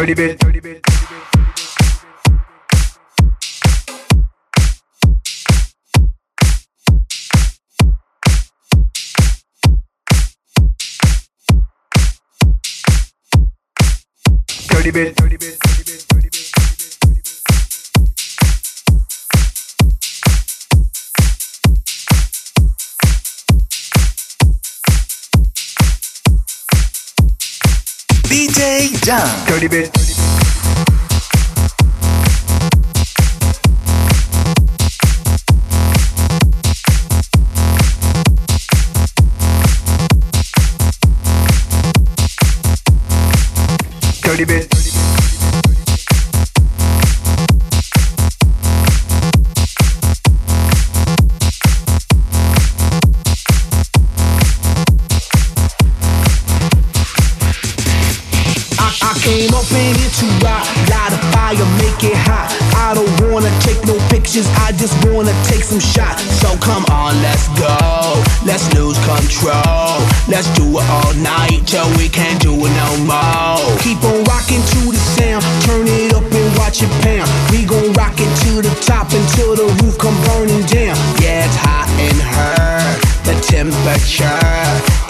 Dirty bit, dirty bit. Dirty bit, dirty bit, dirty bit. DJ Jam. Dirty bit. Night till we can't do it no more. Keep on rocking to the sound, turn it up and watch it pound. We gon' rock it to the top until the roof come burning down. Yeah, it's hot in her. The temperature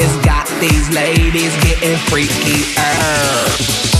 has got these ladies getting freaky. Uh.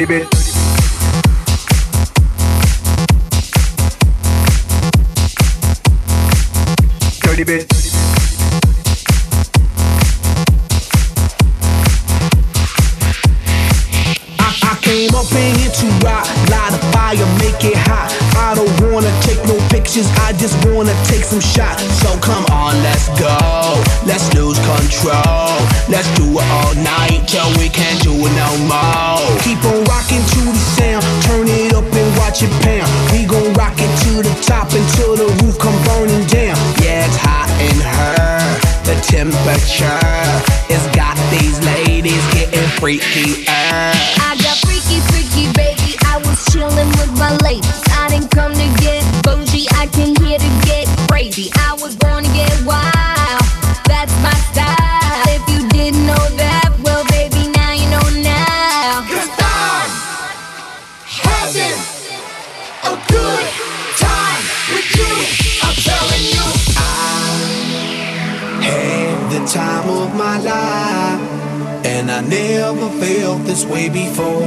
Dirty bit. Dirty bit. I, I came up in here to rock, light a fire, make it hot. I don't wanna take no pictures, I just wanna take some shots. So come on, let's go, let's lose control. Let's do it all night till we can't do it no more. Keep on rocking to the sound, turn it up and watch it pound. We gon' rock it to the top until the roof come burning down. Yeah, it's hot in her. The temperature has got these ladies getting freaky. Uh. I got freaky, freaky, baby. I was chillin' with my ladies. I didn't come to get bougie. I came here to get crazy. I was born to get wild. That's my style. If you didn't know that, well, baby, now you know now. Cause I'm having a good time with you. I'm telling you. I had the time of my life, and I never felt this way before.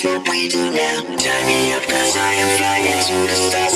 that's what we do now. Tie me up cause I am flying to the stars.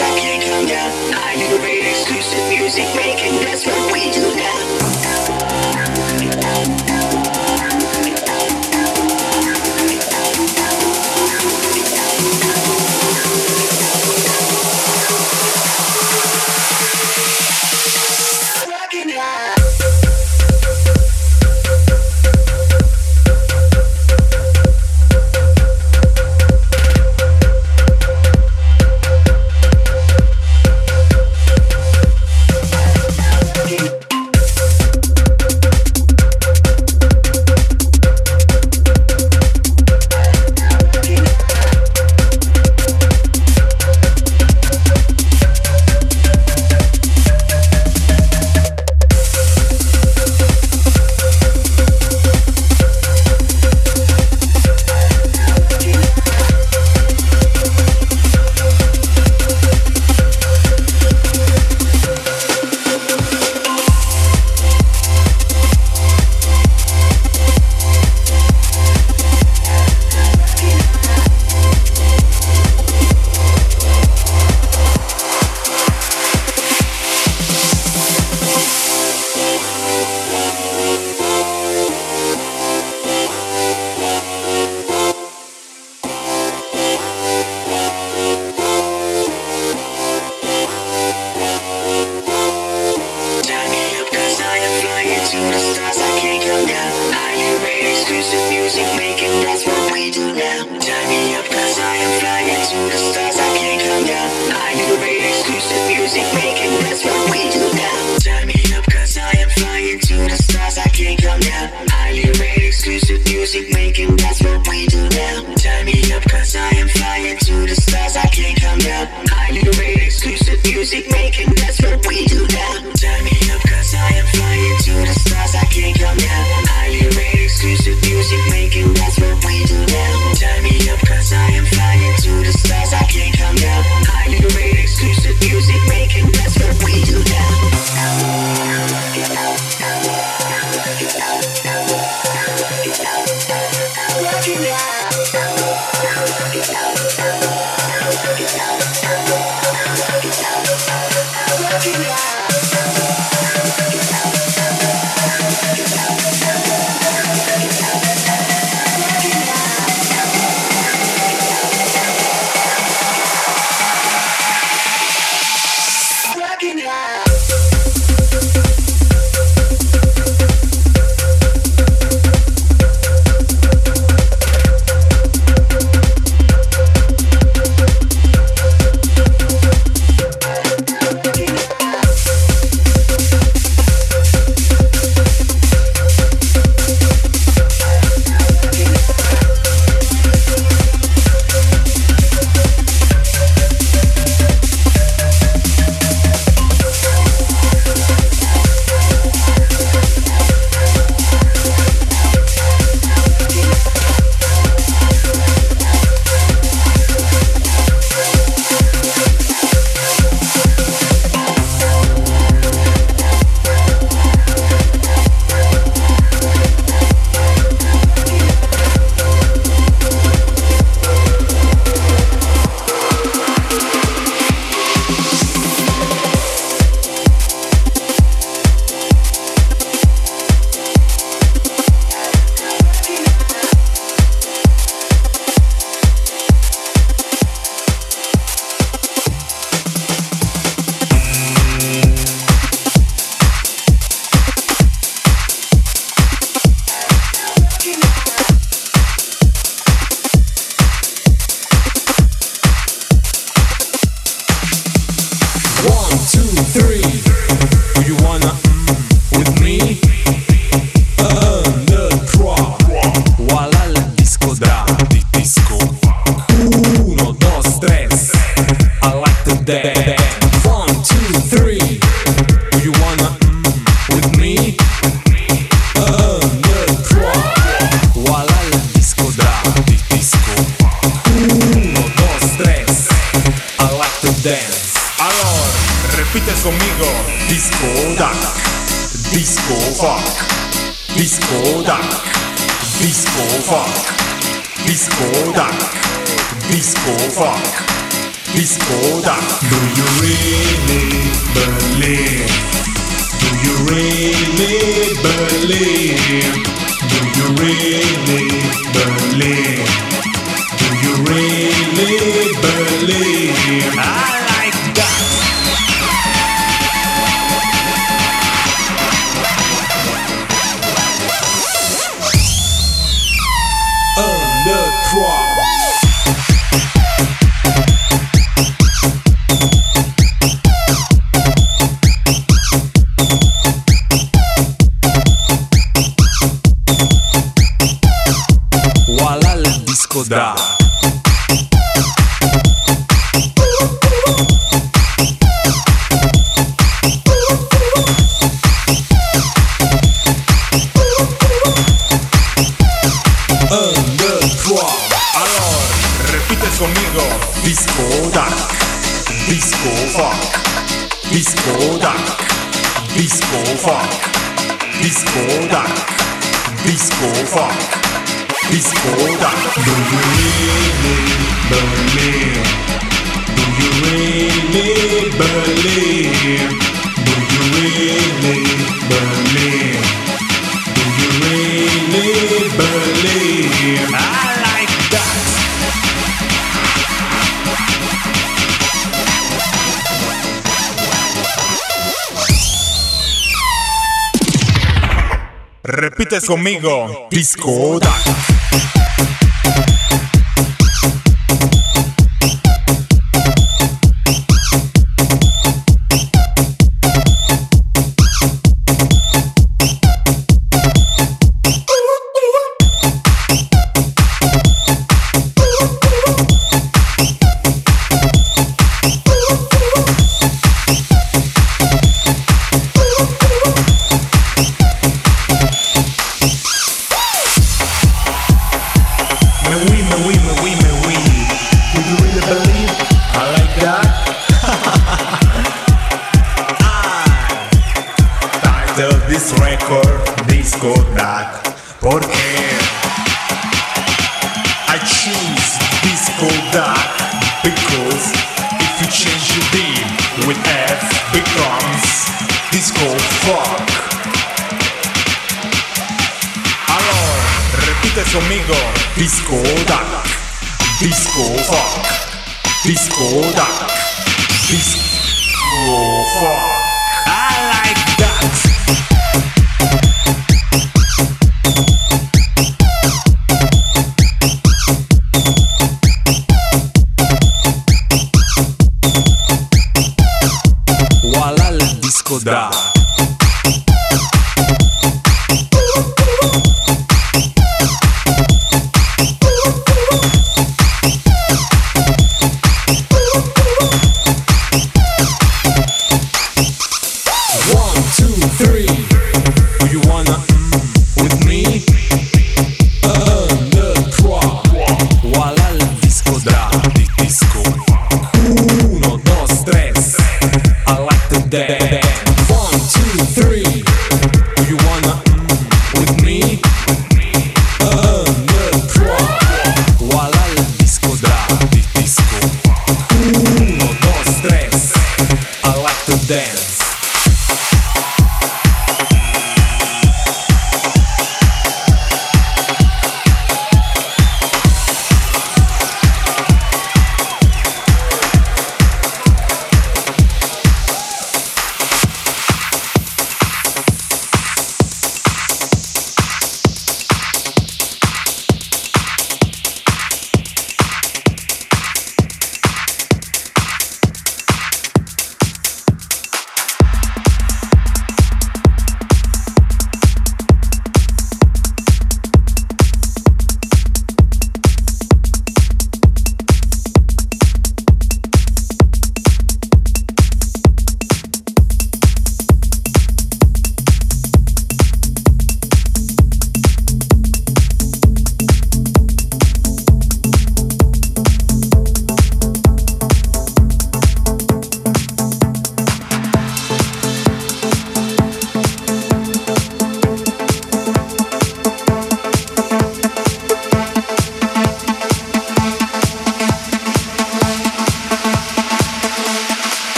music making Repites conmigo. Disco 博大精，我方。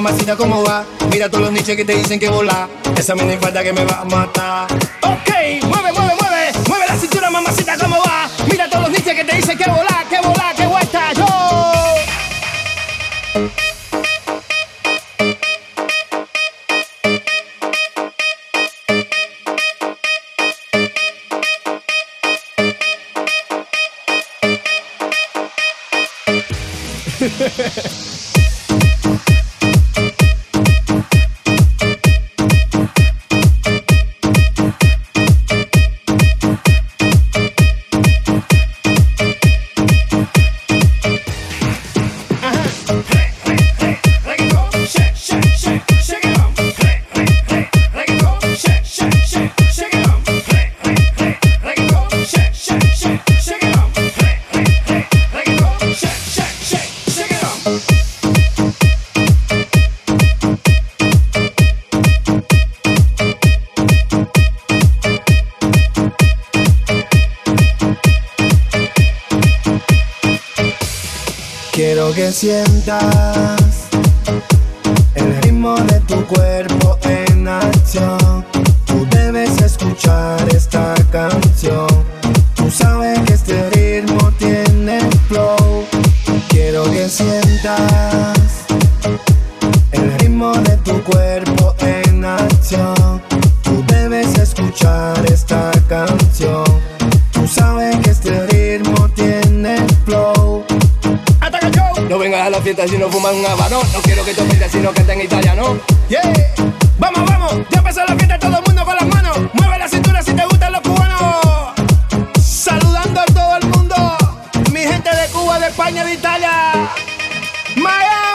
mamacita, ¿cómo va? Mira todos los niches que te dicen que volá. Esa minifalda que me va a matar. Ok. que sientas el ritmo de tu cuerpo. España, de Italia. Maya.